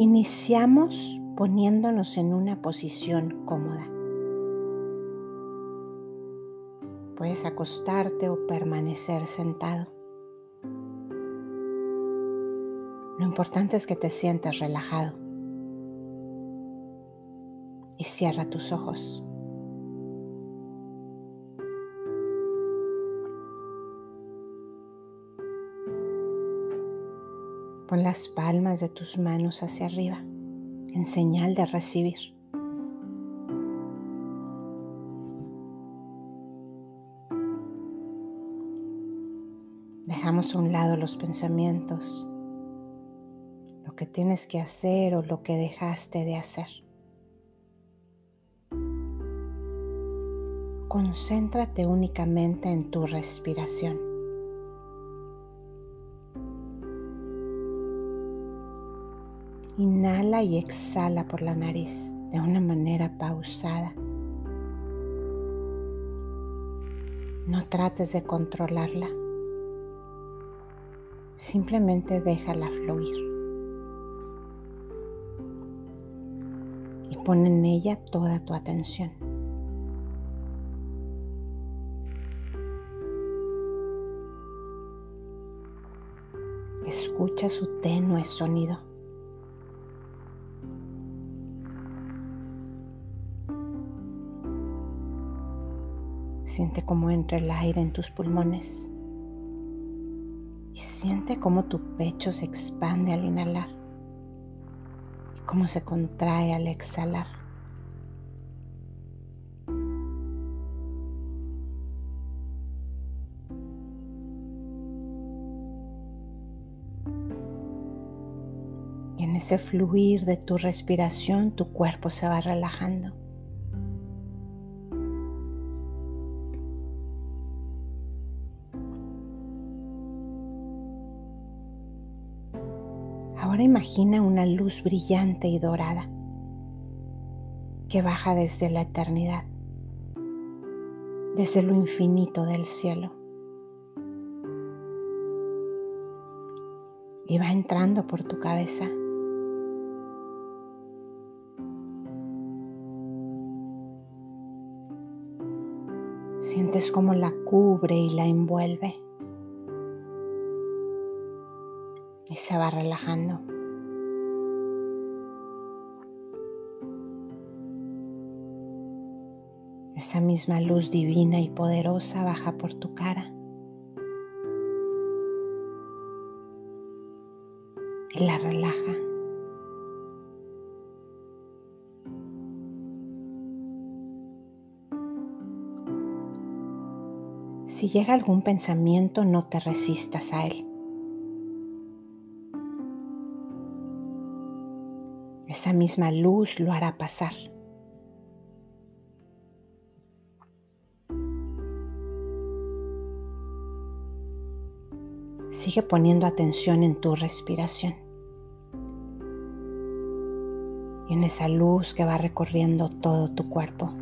Iniciamos poniéndonos en una posición cómoda. Puedes acostarte o permanecer sentado. Lo importante es que te sientas relajado. Y cierra tus ojos. Pon las palmas de tus manos hacia arriba en señal de recibir. Dejamos a un lado los pensamientos, lo que tienes que hacer o lo que dejaste de hacer. Concéntrate únicamente en tu respiración. Inhala y exhala por la nariz de una manera pausada. No trates de controlarla. Simplemente déjala fluir. Y pon en ella toda tu atención. Escucha su tenue sonido. Siente cómo entra el aire en tus pulmones. Y siente cómo tu pecho se expande al inhalar y cómo se contrae al exhalar. Y en ese fluir de tu respiración tu cuerpo se va relajando. Ahora imagina una luz brillante y dorada que baja desde la eternidad, desde lo infinito del cielo. Y va entrando por tu cabeza. Sientes cómo la cubre y la envuelve. y se va relajando. Esa misma luz divina y poderosa baja por tu cara y la relaja. Si llega algún pensamiento, no te resistas a él. esa misma luz lo hará pasar. Sigue poniendo atención en tu respiración y en esa luz que va recorriendo todo tu cuerpo.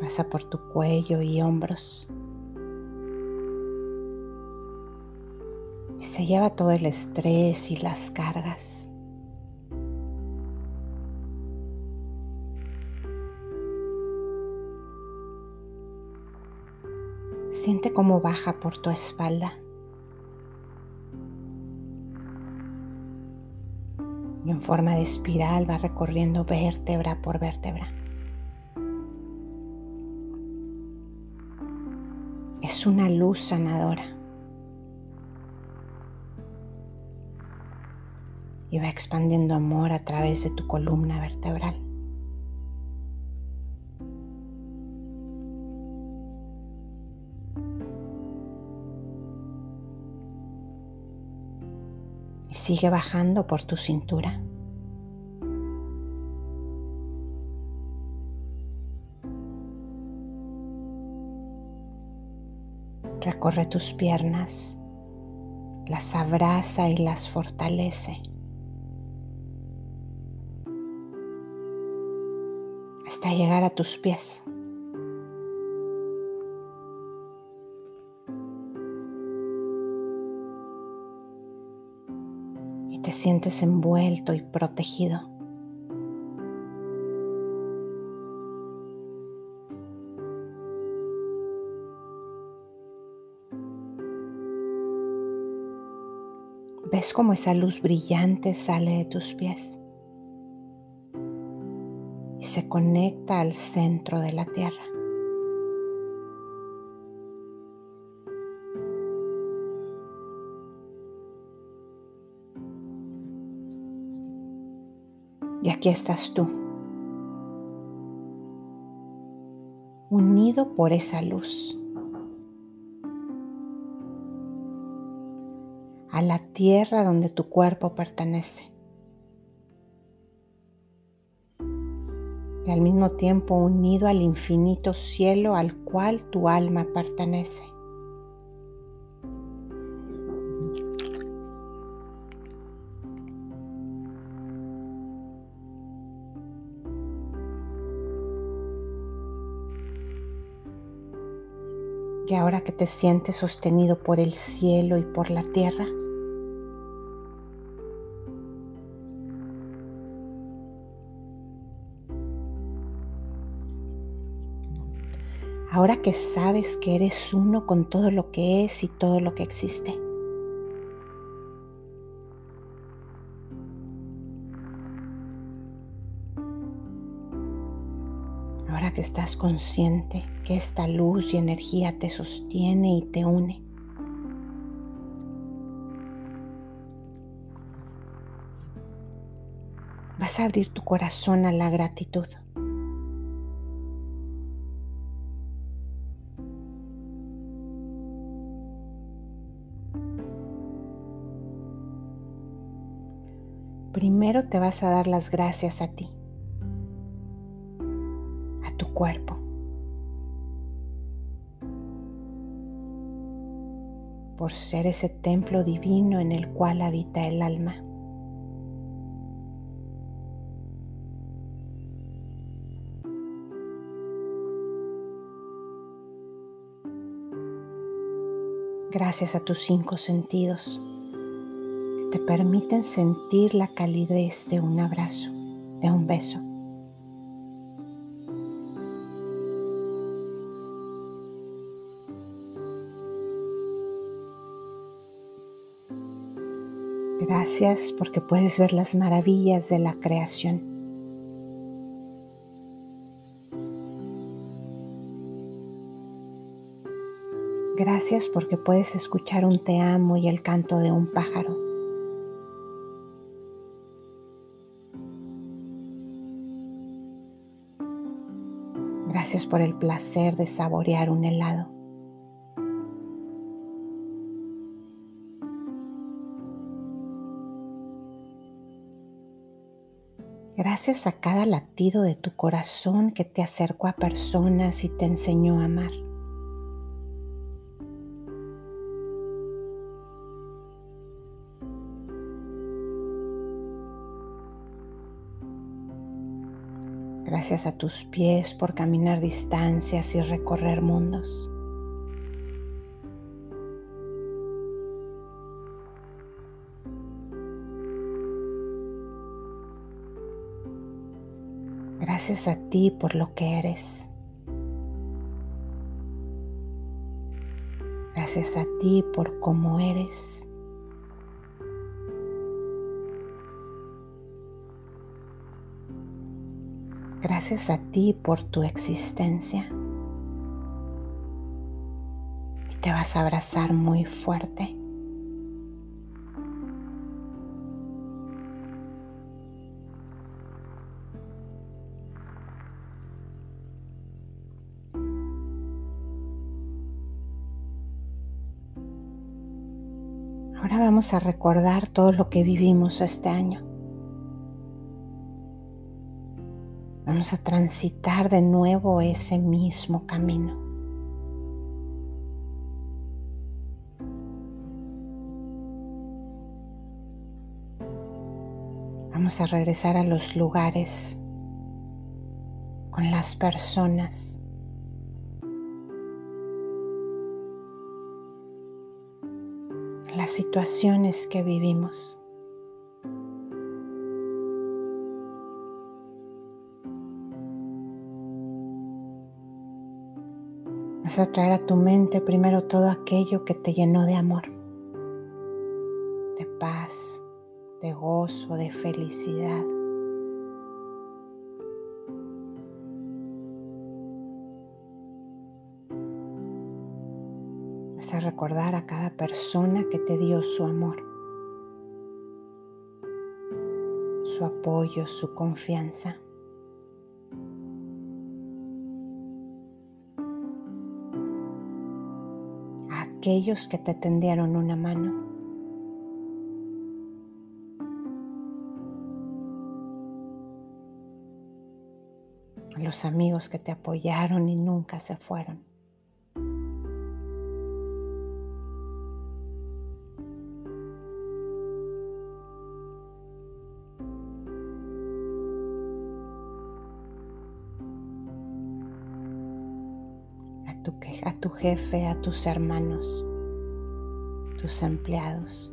Pasa por tu cuello y hombros. y se lleva todo el estrés y las cargas. Siente cómo baja por tu espalda. Y en forma de espiral va recorriendo vértebra por vértebra. Es una luz sanadora. y va expandiendo amor a través de tu columna vertebral. Sigue bajando por tu cintura. Recorre tus piernas, las abraza y las fortalece. hasta llegar a tus pies. Te sientes envuelto y protegido. Ves cómo esa luz brillante sale de tus pies y se conecta al centro de la tierra. Aquí estás tú, unido por esa luz. a la tierra donde tu cuerpo pertenece. Y al mismo tiempo unido al infinito cielo al cual tu alma pertenece. Y ahora que te sientes sostenido por el cielo y por la tierra, ahora que sabes que eres uno con todo lo que es y todo lo que existe. Estás consciente que esta luz y energía te sostiene y te une. Vas a abrir tu corazón a la gratitud. primero te vas a dar las gracias a ti, por ser ese templo divino en el cual habita el alma. Gracias a tus cinco sentidos te permiten sentir la calidez de un abrazo, de un beso. Gracias porque puedes ver las maravillas de la creación. Gracias porque puedes escuchar un te amo y el canto de un pájaro. Gracias por el placer de saborear un helado. Gracias a cada latido de tu corazón que te acercó a personas y te enseñó a amar. Gracias a tus pies por caminar distancias y recorrer mundos. Gracias a ti por lo que eres. Gracias a ti por cómo eres. Gracias a ti por tu existencia. Y te vas a abrazar muy fuerte. A recordar todo lo que vivimos este año. Vamos a transitar de nuevo ese mismo camino. Vamos a regresar a los lugares con las personas. situaciones que vivimos. Vas a traer a tu mente primero todo aquello que te llenó de amor, de paz, de gozo, de felicidad. Recordar a cada persona que te dio su amor, su apoyo, su confianza. aquellos que te tendieron una mano. A los amigos que te apoyaron y nunca se fueron. A tu jefe, a tus hermanos, tus empleados.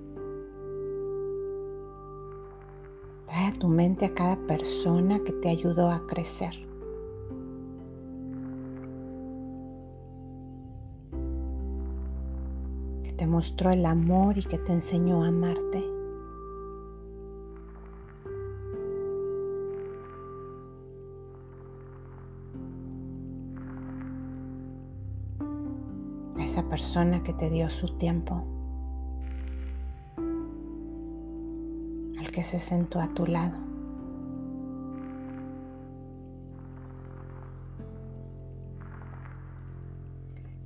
Trae a tu mente a cada persona que te ayudó a crecer. Que te mostró el amor y que te enseñó a amarte. Persona que te dio su tiempo, al que se sentó a tu lado.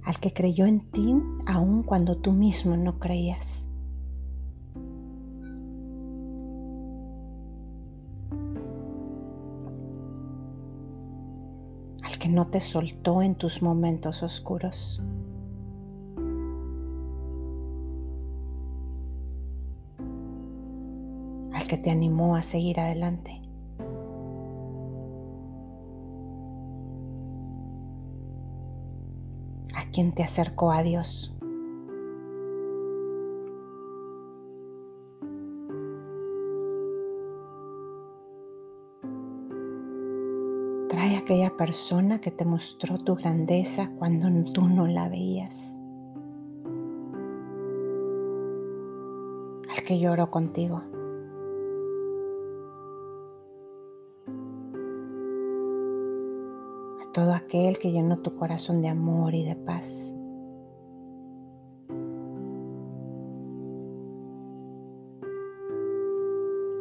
al que creyó en ti aun cuando tú mismo no creías. Al que no te soltó en tus momentos oscuros. Que te animó a seguir adelante. A quien te acercó a Dios. Trae a aquella persona que te mostró tu grandeza cuando tú no la veías. Al que lloró contigo. Todo aquel que llenó tu corazón de amor y de paz.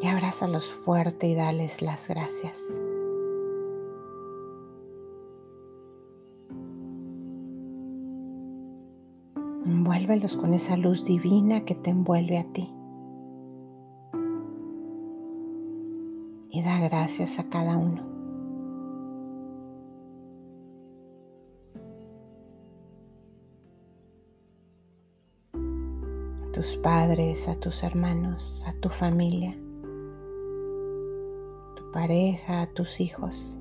Y abrázalos fuerte y dales las gracias. Envuélvelos con esa luz divina que te envuelve a ti. Y da gracias a cada uno. Tus padres, a tus hermanos, a tu familia, tu pareja, a tus hijos.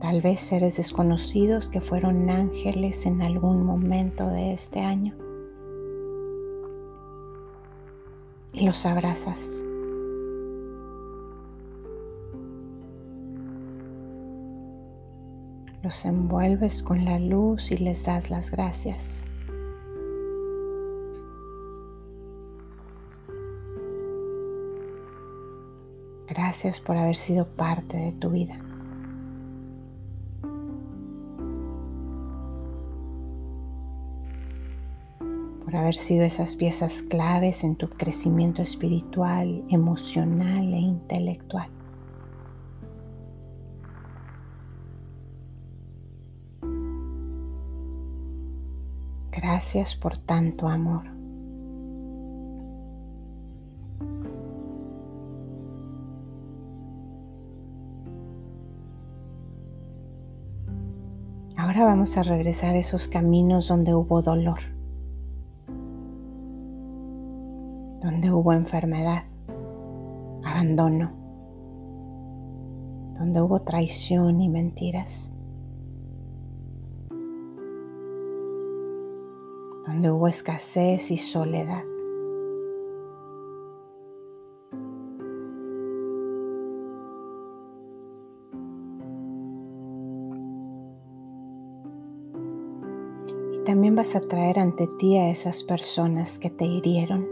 Tal vez seres desconocidos que fueron ángeles en algún momento de este año. Y los abrazas. Los envuelves con la luz y les das las gracias. Gracias por haber sido parte de tu vida. Por haber sido esas piezas claves en tu crecimiento espiritual, emocional e intelectual. Gracias por tanto amor. Ahora vamos a regresar a esos caminos donde hubo dolor, donde hubo enfermedad, abandono, donde hubo traición y mentiras. donde hubo escasez y soledad. Y También vas a traer ante ti a esas personas que te hirieron.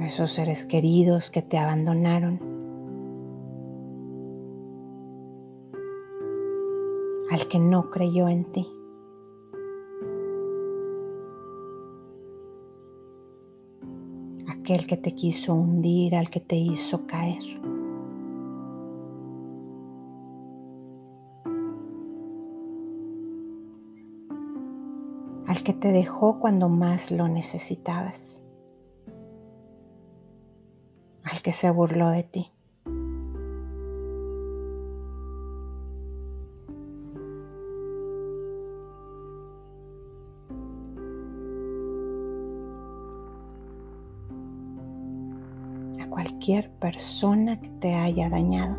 A esos seres queridos que te abandonaron. Al que no creyó en ti. aquel que te quiso hundir, al que te hizo caer. al que te dejó cuando más lo necesitabas, al que se burló de ti. Cualquier persona que te haya dañado.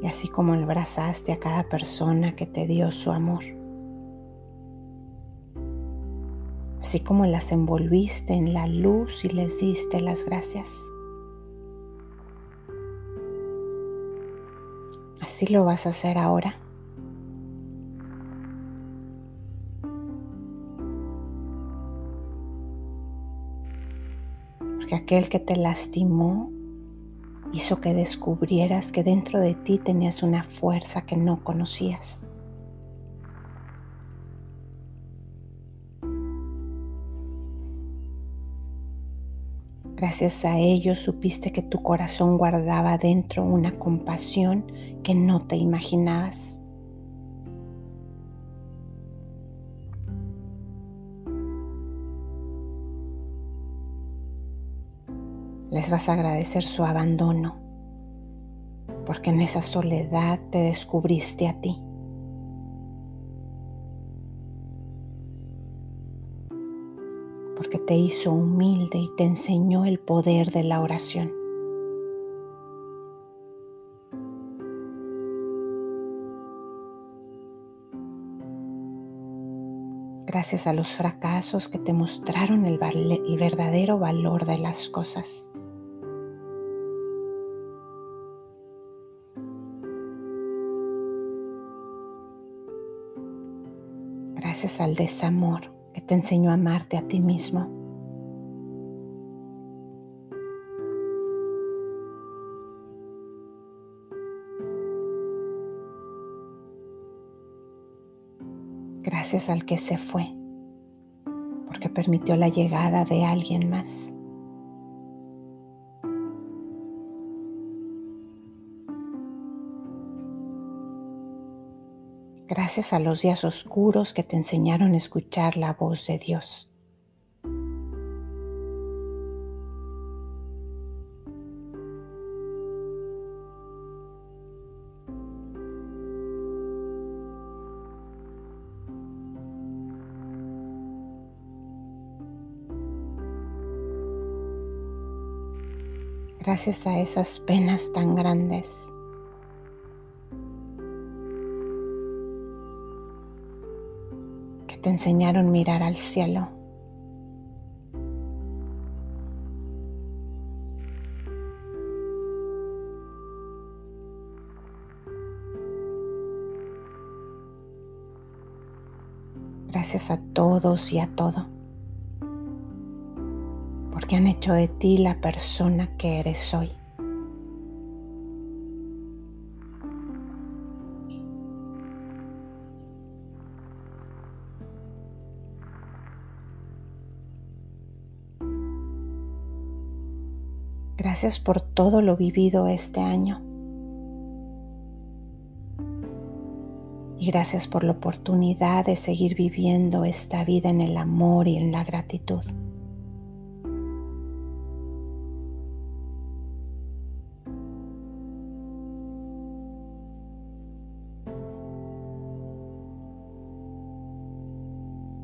Y así como abrazaste a cada persona que te dio su amor. Así como las envolviste en la luz y les diste las gracias. Así lo vas a hacer ahora. Aquel que te lastimó hizo que descubrieras que dentro de ti tenías una fuerza que no conocías. Gracias a ello supiste que tu corazón guardaba dentro una compasión que no te imaginabas. Les vas a agradecer su abandono, porque en esa soledad te descubriste a ti. Porque te hizo humilde y te enseñó el poder de la oración. gracias a los fracasos que te mostraron el, verdadero valor de las cosas. Gracias al desamor que te enseñó a amarte a ti mismo. Gracias al que se fue, porque permitió la llegada de alguien más. Gracias a los días oscuros que te enseñaron a escuchar la voz de Dios. Gracias a esas penas tan grandes te enseñaron a mirar al cielo. Gracias a todos y a todo, porque han hecho de ti la persona que eres hoy. Gracias por todo lo vivido este año. Y gracias por la oportunidad de seguir viviendo esta vida en el amor y en la gratitud.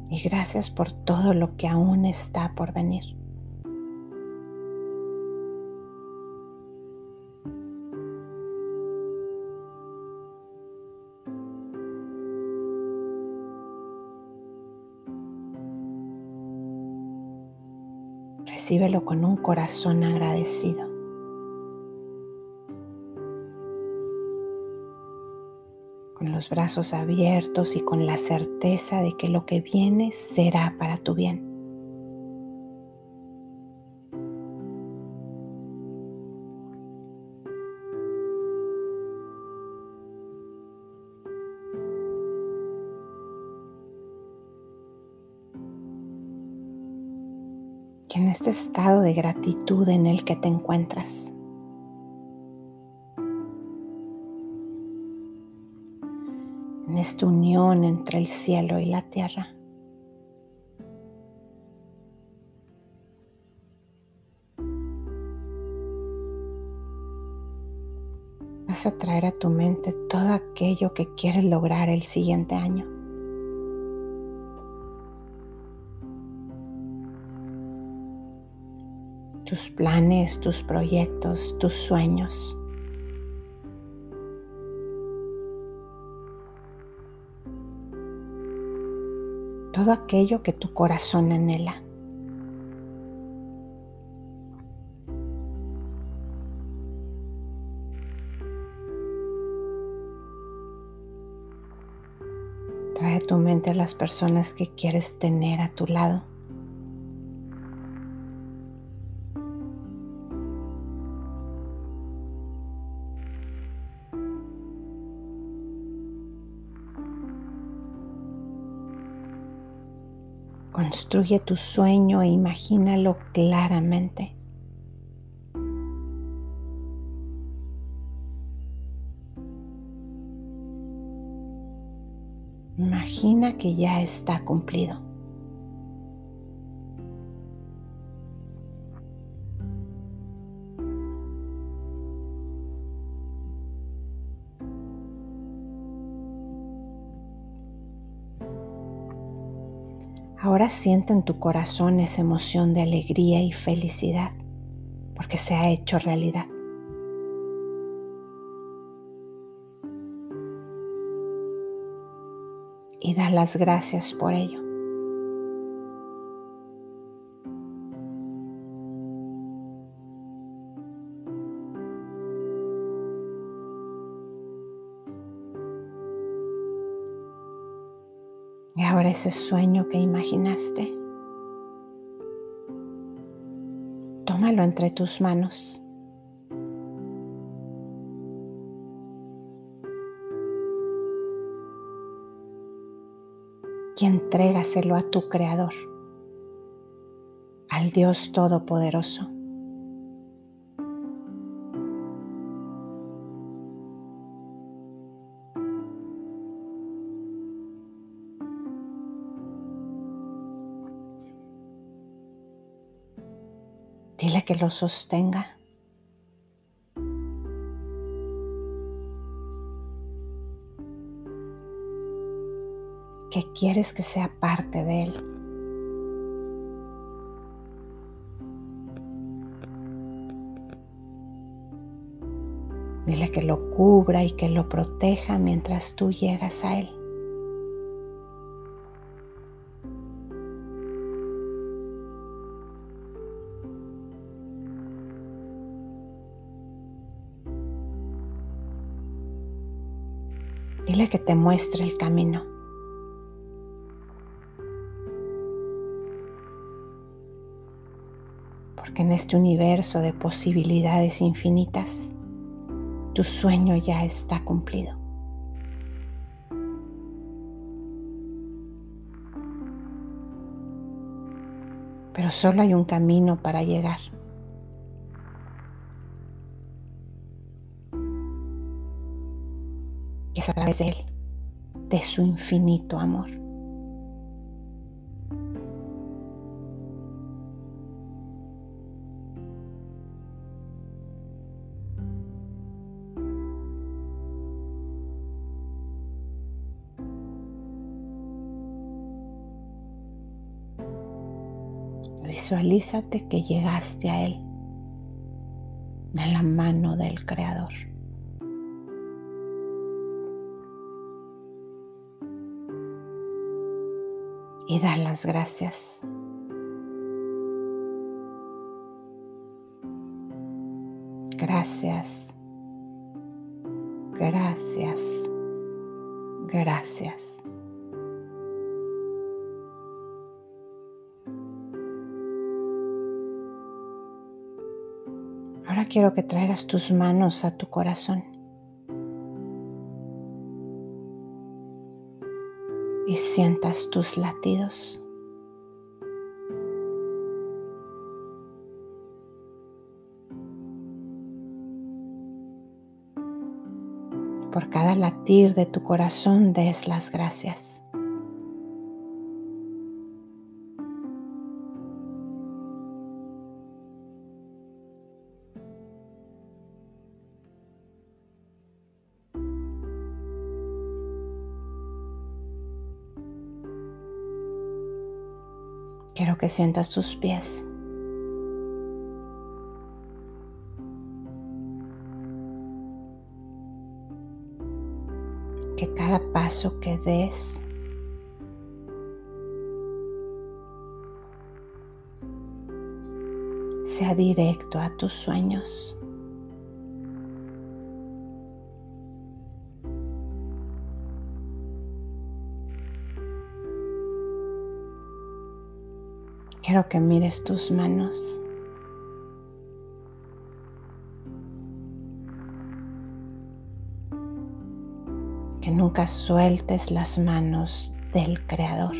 Y gracias por todo lo que aún está por venir. Recíbelo con un corazón agradecido. Con los brazos abiertos y con la certeza de que lo que viene será para tu bien. Este estado de gratitud en el que te encuentras, en esta unión entre el cielo y la tierra, vas a traer a tu mente todo aquello que quieres lograr el siguiente año. Tus planes, tus proyectos, tus sueños. Todo aquello que tu corazón anhela. Trae a tu mente a las personas que quieres tener a tu lado. Construye tu sueño e imagínalo claramente. Imagina que ya está cumplido. Ahora siente en tu corazón esa emoción de alegría y felicidad porque se ha hecho realidad. Y da las gracias por ello. Ese sueño que imaginaste, tómalo entre tus manos. Y entrégaselo a tu Creador, al Dios Todopoderoso. Que lo sostenga. Que quieres que sea parte de él. Dile que lo cubra y que lo proteja mientras tú llegas a él. Dile que te muestre el camino. Porque en este universo de posibilidades infinitas, tu sueño ya está cumplido. Pero solo hay un camino para llegar. Es a través de Él, de su infinito amor. Visualízate que llegaste a Él de la mano del Creador. y dar las gracias. Gracias, gracias, gracias. Ahora quiero que traigas tus manos a tu corazón. Sientas tus latidos. Por cada latir de tu corazón des las gracias. Sientas sus pies. Que cada paso que des sea directo a tus sueños. Quiero que mires tus manos. Que nunca sueltes las manos del Creador.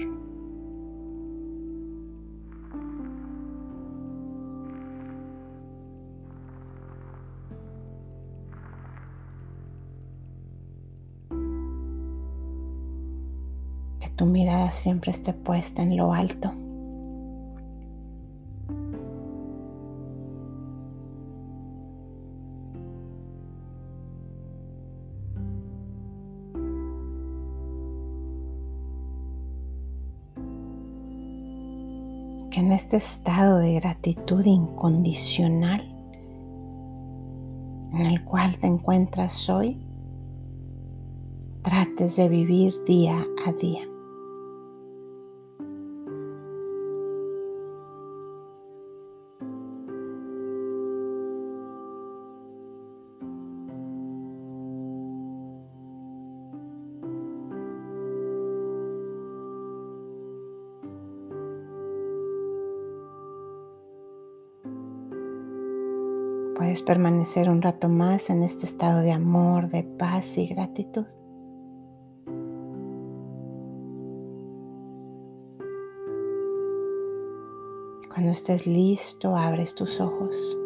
Que tu mirada siempre esté puesta en lo alto. Este estado de gratitud incondicional en el cual te encuentras hoy, trates de vivir día a día. Puedes permanecer un rato más en este estado de amor, de paz y gratitud. Cuando estés listo, abres tus ojos.